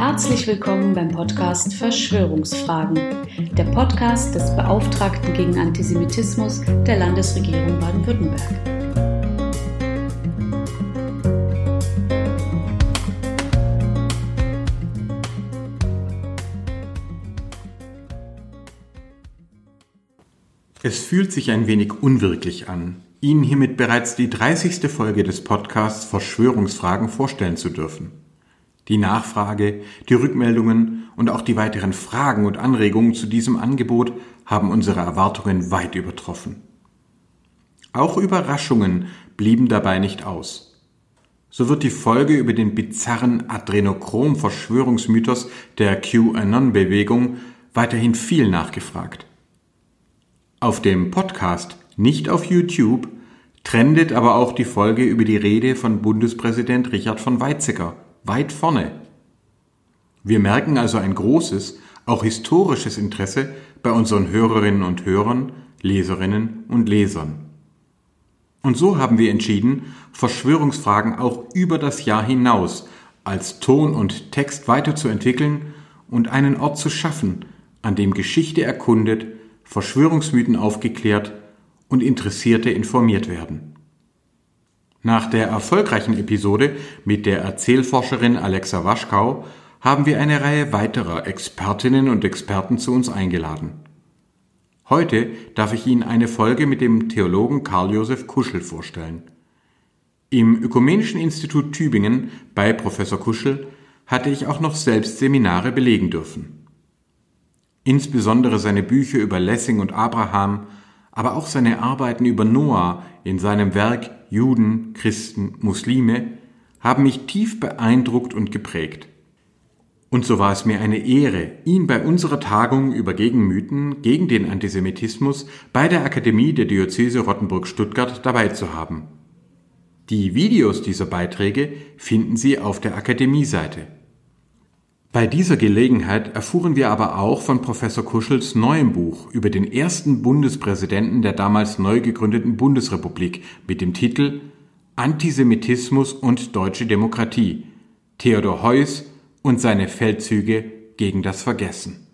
Herzlich willkommen beim Podcast Verschwörungsfragen, der Podcast des Beauftragten gegen Antisemitismus der Landesregierung Baden-Württemberg. Es fühlt sich ein wenig unwirklich an, Ihnen hiermit bereits die 30. Folge des Podcasts Verschwörungsfragen vorstellen zu dürfen. Die Nachfrage, die Rückmeldungen und auch die weiteren Fragen und Anregungen zu diesem Angebot haben unsere Erwartungen weit übertroffen. Auch Überraschungen blieben dabei nicht aus. So wird die Folge über den bizarren Adrenochrom-Verschwörungsmythos der QAnon-Bewegung weiterhin viel nachgefragt. Auf dem Podcast, nicht auf YouTube, trendet aber auch die Folge über die Rede von Bundespräsident Richard von Weizsäcker weit vorne. Wir merken also ein großes, auch historisches Interesse bei unseren Hörerinnen und Hörern, Leserinnen und Lesern. Und so haben wir entschieden, Verschwörungsfragen auch über das Jahr hinaus als Ton und Text weiterzuentwickeln und einen Ort zu schaffen, an dem Geschichte erkundet Verschwörungsmythen aufgeklärt und Interessierte informiert werden. Nach der erfolgreichen Episode mit der Erzählforscherin Alexa Waschkau haben wir eine Reihe weiterer Expertinnen und Experten zu uns eingeladen. Heute darf ich Ihnen eine Folge mit dem Theologen Karl Josef Kuschel vorstellen. Im Ökumenischen Institut Tübingen bei Professor Kuschel hatte ich auch noch selbst Seminare belegen dürfen. Insbesondere seine Bücher über Lessing und Abraham, aber auch seine Arbeiten über Noah in seinem Werk Juden, Christen, Muslime haben mich tief beeindruckt und geprägt. Und so war es mir eine Ehre, ihn bei unserer Tagung über Gegenmythen gegen den Antisemitismus bei der Akademie der Diözese Rottenburg-Stuttgart dabei zu haben. Die Videos dieser Beiträge finden Sie auf der Akademie-Seite. Bei dieser Gelegenheit erfuhren wir aber auch von Professor Kuschels neuem Buch über den ersten Bundespräsidenten der damals neu gegründeten Bundesrepublik mit dem Titel Antisemitismus und deutsche Demokratie Theodor Heuss und seine Feldzüge gegen das Vergessen.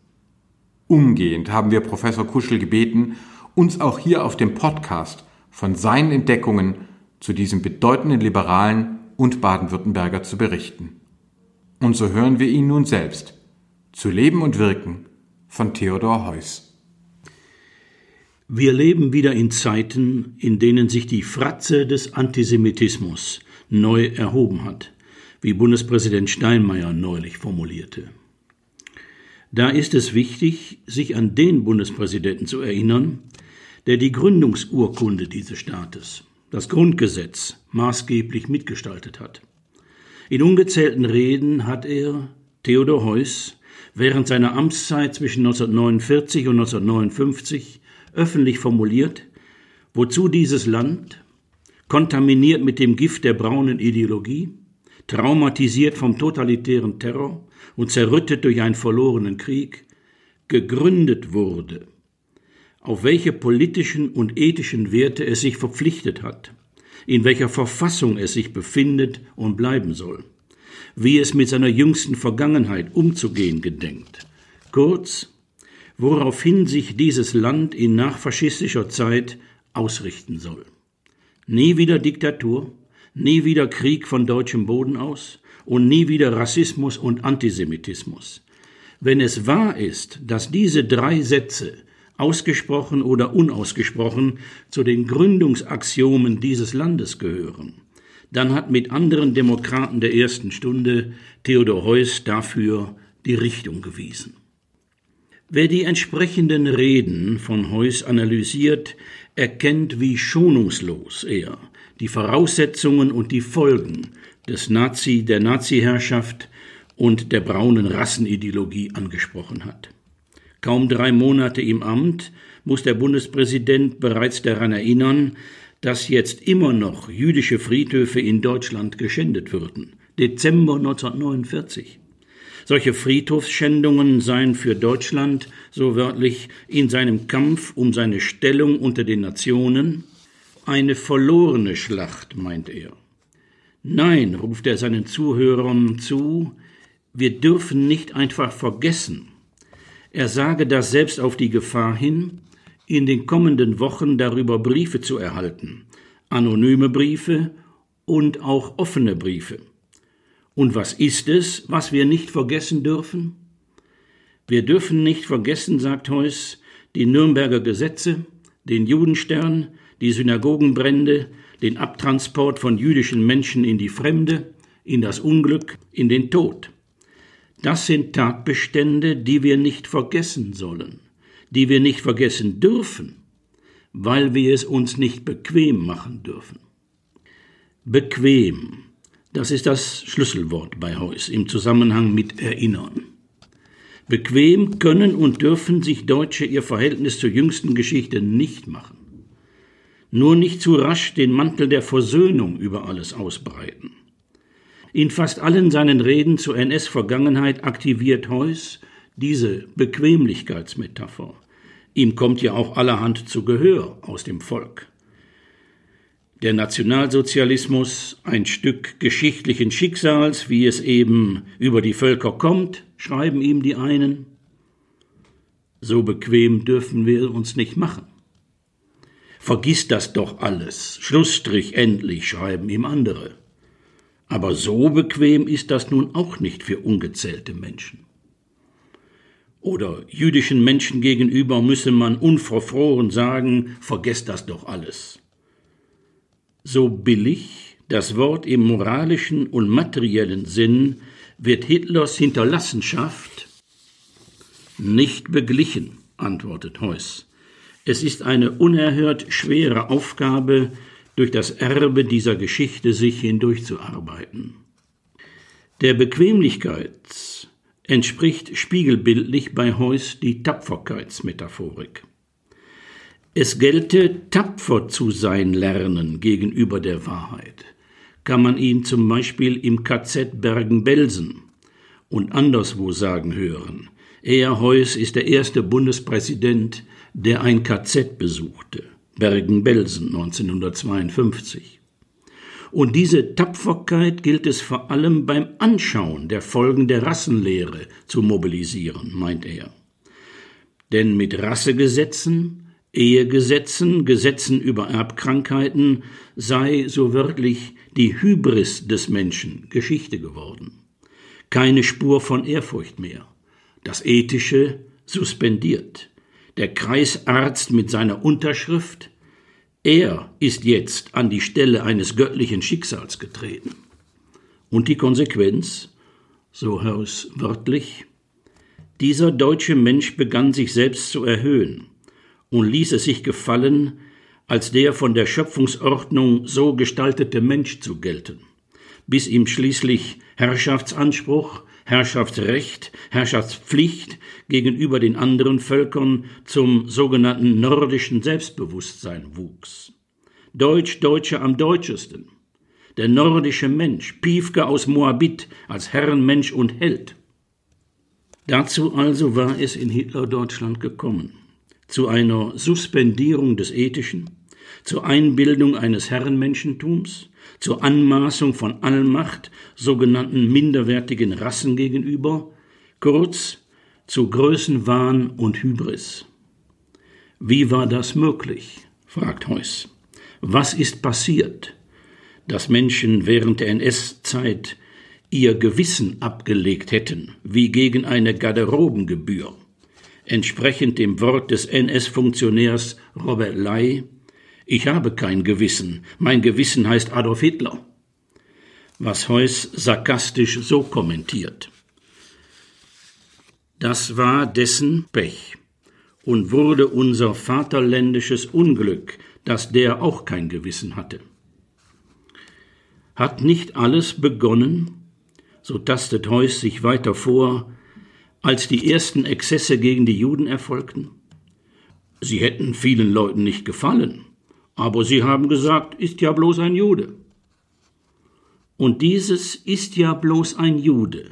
Umgehend haben wir Professor Kuschel gebeten, uns auch hier auf dem Podcast von seinen Entdeckungen zu diesem bedeutenden Liberalen und Baden-Württemberger zu berichten. Und so hören wir ihn nun selbst. Zu Leben und Wirken von Theodor Heuss. Wir leben wieder in Zeiten, in denen sich die Fratze des Antisemitismus neu erhoben hat, wie Bundespräsident Steinmeier neulich formulierte. Da ist es wichtig, sich an den Bundespräsidenten zu erinnern, der die Gründungsurkunde dieses Staates, das Grundgesetz, maßgeblich mitgestaltet hat. In ungezählten Reden hat er, Theodor Heuss, während seiner Amtszeit zwischen 1949 und 1959 öffentlich formuliert, wozu dieses Land, kontaminiert mit dem Gift der braunen Ideologie, traumatisiert vom totalitären Terror und zerrüttet durch einen verlorenen Krieg, gegründet wurde, auf welche politischen und ethischen Werte es sich verpflichtet hat in welcher Verfassung es sich befindet und bleiben soll, wie es mit seiner jüngsten Vergangenheit umzugehen gedenkt. Kurz, woraufhin sich dieses Land in nachfaschistischer Zeit ausrichten soll. Nie wieder Diktatur, nie wieder Krieg von deutschem Boden aus und nie wieder Rassismus und Antisemitismus. Wenn es wahr ist, dass diese drei Sätze ausgesprochen oder unausgesprochen zu den Gründungsaxiomen dieses Landes gehören, dann hat mit anderen Demokraten der ersten Stunde Theodor Heuss dafür die Richtung gewiesen. Wer die entsprechenden Reden von Heuss analysiert, erkennt, wie schonungslos er die Voraussetzungen und die Folgen des Nazi, der Nazi-Herrschaft und der braunen Rassenideologie angesprochen hat. Kaum drei Monate im Amt muss der Bundespräsident bereits daran erinnern, dass jetzt immer noch jüdische Friedhöfe in Deutschland geschändet würden. Dezember 1949. Solche Friedhofsschändungen seien für Deutschland, so wörtlich, in seinem Kampf um seine Stellung unter den Nationen eine verlorene Schlacht, meint er. Nein, ruft er seinen Zuhörern zu, wir dürfen nicht einfach vergessen. Er sage das selbst auf die Gefahr hin, in den kommenden Wochen darüber Briefe zu erhalten, anonyme Briefe und auch offene Briefe. Und was ist es, was wir nicht vergessen dürfen? Wir dürfen nicht vergessen, sagt Heuss, die Nürnberger Gesetze, den Judenstern, die Synagogenbrände, den Abtransport von jüdischen Menschen in die Fremde, in das Unglück, in den Tod. Das sind Tatbestände, die wir nicht vergessen sollen, die wir nicht vergessen dürfen, weil wir es uns nicht bequem machen dürfen. Bequem, das ist das Schlüsselwort bei Heuss im Zusammenhang mit Erinnern. Bequem können und dürfen sich Deutsche ihr Verhältnis zur jüngsten Geschichte nicht machen. Nur nicht zu rasch den Mantel der Versöhnung über alles ausbreiten. In fast allen seinen Reden zur NS-Vergangenheit aktiviert Heuss diese Bequemlichkeitsmetapher. Ihm kommt ja auch allerhand zu Gehör aus dem Volk. Der Nationalsozialismus, ein Stück geschichtlichen Schicksals, wie es eben über die Völker kommt, schreiben ihm die einen. So bequem dürfen wir uns nicht machen. Vergiss das doch alles, Schlussstrich endlich, schreiben ihm andere. Aber so bequem ist das nun auch nicht für ungezählte Menschen. Oder jüdischen Menschen gegenüber müsse man unverfroren sagen, vergesst das doch alles. So billig das Wort im moralischen und materiellen Sinn wird Hitlers Hinterlassenschaft nicht beglichen, antwortet Heuss. Es ist eine unerhört schwere Aufgabe, durch das Erbe dieser Geschichte sich hindurchzuarbeiten. Der Bequemlichkeit entspricht spiegelbildlich bei Heuss die Tapferkeitsmetaphorik. Es gelte, tapfer zu sein lernen gegenüber der Wahrheit. Kann man ihn zum Beispiel im KZ Bergen-Belsen und anderswo sagen hören. Er, Heuss, ist der erste Bundespräsident, der ein KZ besuchte. Bergen-Belsen 1952. Und diese Tapferkeit gilt es vor allem beim Anschauen der Folgen der Rassenlehre zu mobilisieren, meint er. Denn mit Rassegesetzen, Ehegesetzen, Gesetzen über Erbkrankheiten sei so wörtlich die Hybris des Menschen Geschichte geworden. Keine Spur von Ehrfurcht mehr. Das Ethische suspendiert der Kreisarzt mit seiner Unterschrift, er ist jetzt an die Stelle eines göttlichen Schicksals getreten. Und die Konsequenz, so Haus wörtlich, dieser deutsche Mensch begann sich selbst zu erhöhen und ließ es sich gefallen, als der von der Schöpfungsordnung so gestaltete Mensch zu gelten, bis ihm schließlich Herrschaftsanspruch, Herrschaftsrecht, Herrschaftspflicht gegenüber den anderen Völkern zum sogenannten nordischen Selbstbewusstsein wuchs. Deutsch Deutsche am deutschesten. Der nordische Mensch, Piefke aus Moabit als Herrenmensch und Held. Dazu also war es in Hitler-Deutschland gekommen. Zu einer Suspendierung des Ethischen, zur Einbildung eines Herrenmenschentums, zur Anmaßung von Allmacht sogenannten minderwertigen Rassen gegenüber, kurz zu Größenwahn und Hybris. Wie war das möglich? fragt Heuss. Was ist passiert, dass Menschen während der NS-Zeit ihr Gewissen abgelegt hätten, wie gegen eine Garderobengebühr, entsprechend dem Wort des NS-Funktionärs Robert Ley, ich habe kein Gewissen. Mein Gewissen heißt Adolf Hitler. Was Heuss sarkastisch so kommentiert. Das war dessen Pech und wurde unser vaterländisches Unglück, dass der auch kein Gewissen hatte. Hat nicht alles begonnen, so tastet Heuss sich weiter vor, als die ersten Exzesse gegen die Juden erfolgten? Sie hätten vielen Leuten nicht gefallen, aber sie haben gesagt, ist ja bloß ein Jude. Und dieses ist ja bloß ein Jude.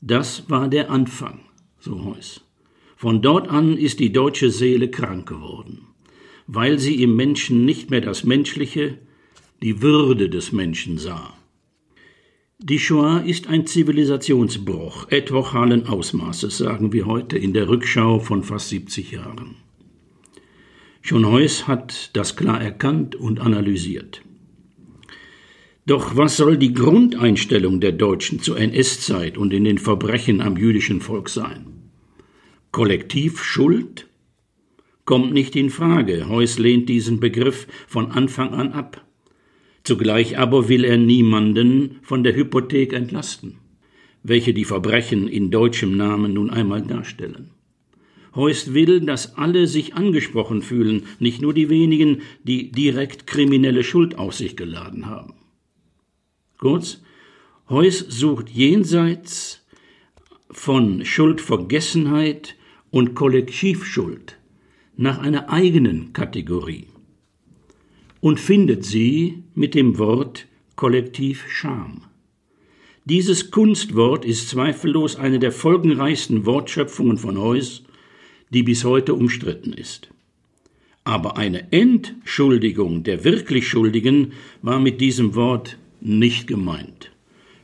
Das war der Anfang, so Heuss. Von dort an ist die deutsche Seele krank geworden, weil sie im Menschen nicht mehr das Menschliche, die Würde des Menschen sah. Die Shoah ist ein Zivilisationsbruch epochalen Ausmaßes, sagen wir heute in der Rückschau von fast 70 Jahren. Schon Heuss hat das klar erkannt und analysiert. Doch was soll die Grundeinstellung der Deutschen zur NS-Zeit und in den Verbrechen am jüdischen Volk sein? Kollektiv Schuld? Kommt nicht in Frage. Heuss lehnt diesen Begriff von Anfang an ab. Zugleich aber will er niemanden von der Hypothek entlasten, welche die Verbrechen in deutschem Namen nun einmal darstellen. Heuss will, dass alle sich angesprochen fühlen, nicht nur die wenigen, die direkt kriminelle Schuld auf sich geladen haben. Kurz, Heuss sucht jenseits von Schuldvergessenheit und Kollektivschuld nach einer eigenen Kategorie und findet sie mit dem Wort Kollektivscham. Dieses Kunstwort ist zweifellos eine der folgenreichsten Wortschöpfungen von Heuss, die bis heute umstritten ist. Aber eine Entschuldigung der wirklich Schuldigen war mit diesem Wort nicht gemeint,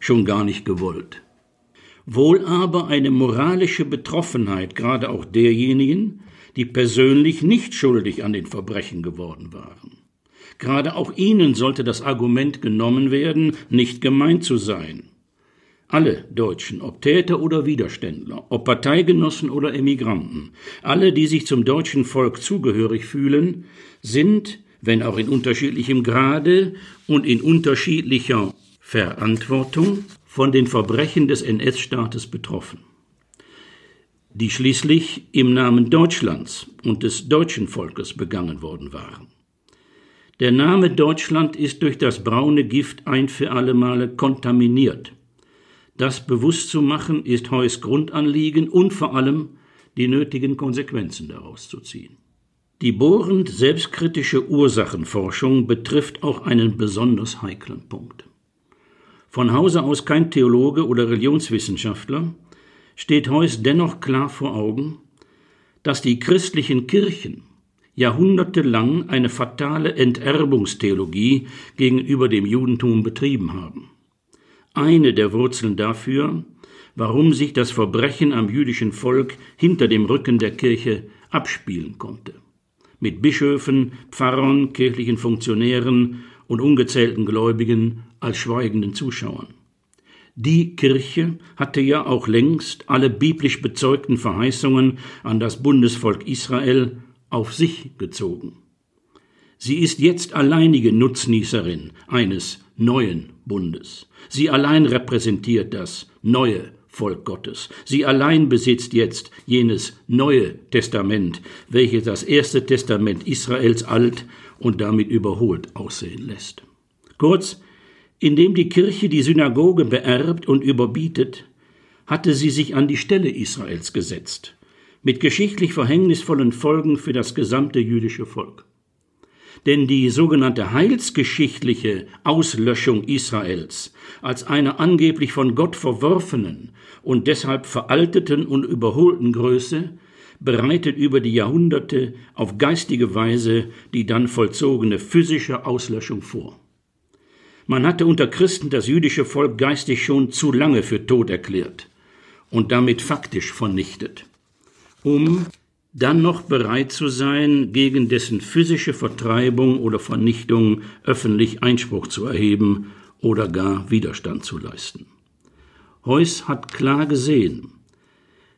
schon gar nicht gewollt. Wohl aber eine moralische Betroffenheit gerade auch derjenigen, die persönlich nicht schuldig an den Verbrechen geworden waren. Gerade auch ihnen sollte das Argument genommen werden, nicht gemeint zu sein. Alle Deutschen, ob Täter oder Widerständler, ob Parteigenossen oder Emigranten, alle, die sich zum deutschen Volk zugehörig fühlen, sind, wenn auch in unterschiedlichem Grade und in unterschiedlicher Verantwortung, von den Verbrechen des NS-Staates betroffen, die schließlich im Namen Deutschlands und des deutschen Volkes begangen worden waren. Der Name Deutschland ist durch das braune Gift ein für alle Male kontaminiert. Das bewusst zu machen ist Heuss Grundanliegen und vor allem die nötigen Konsequenzen daraus zu ziehen. Die bohrend selbstkritische Ursachenforschung betrifft auch einen besonders heiklen Punkt. Von Hause aus kein Theologe oder Religionswissenschaftler, steht Heuss dennoch klar vor Augen, dass die christlichen Kirchen jahrhundertelang eine fatale Enterbungstheologie gegenüber dem Judentum betrieben haben. Eine der Wurzeln dafür, warum sich das Verbrechen am jüdischen Volk hinter dem Rücken der Kirche abspielen konnte. Mit Bischöfen, Pfarrern, kirchlichen Funktionären und ungezählten Gläubigen als schweigenden Zuschauern. Die Kirche hatte ja auch längst alle biblisch bezeugten Verheißungen an das Bundesvolk Israel auf sich gezogen. Sie ist jetzt alleinige Nutznießerin eines neuen Bundes. Sie allein repräsentiert das neue Volk Gottes. Sie allein besitzt jetzt jenes neue Testament, welches das erste Testament Israels alt und damit überholt aussehen lässt. Kurz, indem die Kirche die Synagoge beerbt und überbietet, hatte sie sich an die Stelle Israels gesetzt mit geschichtlich verhängnisvollen Folgen für das gesamte jüdische Volk. Denn die sogenannte heilsgeschichtliche Auslöschung Israels als einer angeblich von Gott verworfenen und deshalb veralteten und überholten Größe bereitet über die Jahrhunderte auf geistige Weise die dann vollzogene physische Auslöschung vor. Man hatte unter Christen das jüdische Volk geistig schon zu lange für tot erklärt und damit faktisch vernichtet um dann noch bereit zu sein, gegen dessen physische Vertreibung oder Vernichtung öffentlich Einspruch zu erheben oder gar Widerstand zu leisten. Heuss hat klar gesehen,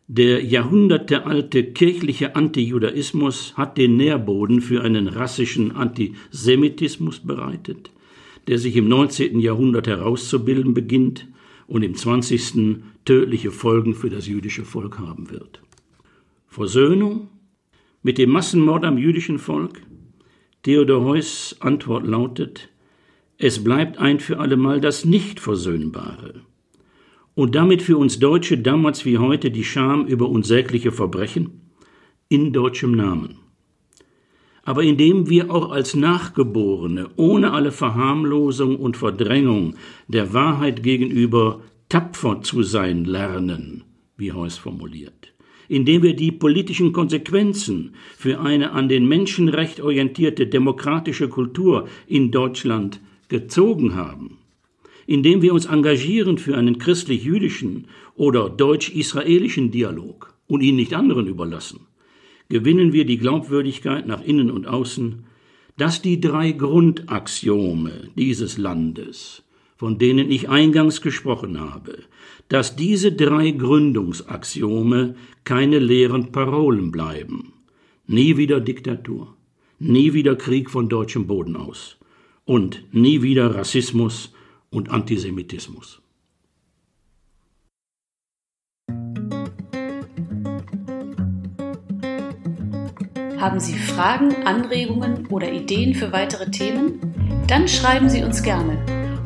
der jahrhundertealte kirchliche Antijudaismus hat den Nährboden für einen rassischen Antisemitismus bereitet, der sich im 19. Jahrhundert herauszubilden beginnt und im 20. tödliche Folgen für das jüdische Volk haben wird. Versöhnung mit dem Massenmord am jüdischen Volk? Theodor Heuss Antwort lautet, es bleibt ein für allemal das Nicht-Versöhnbare. Und damit für uns Deutsche damals wie heute die Scham über unsägliche Verbrechen in deutschem Namen. Aber indem wir auch als Nachgeborene ohne alle Verharmlosung und Verdrängung der Wahrheit gegenüber tapfer zu sein lernen, wie Heuss formuliert indem wir die politischen Konsequenzen für eine an den Menschenrecht orientierte demokratische Kultur in Deutschland gezogen haben, indem wir uns engagieren für einen christlich-jüdischen oder deutsch-israelischen Dialog und ihn nicht anderen überlassen, gewinnen wir die Glaubwürdigkeit nach innen und außen, dass die drei Grundaxiome dieses Landes, von denen ich eingangs gesprochen habe, dass diese drei Gründungsaxiome keine leeren Parolen bleiben. Nie wieder Diktatur, nie wieder Krieg von deutschem Boden aus und nie wieder Rassismus und Antisemitismus. Haben Sie Fragen, Anregungen oder Ideen für weitere Themen? Dann schreiben Sie uns gerne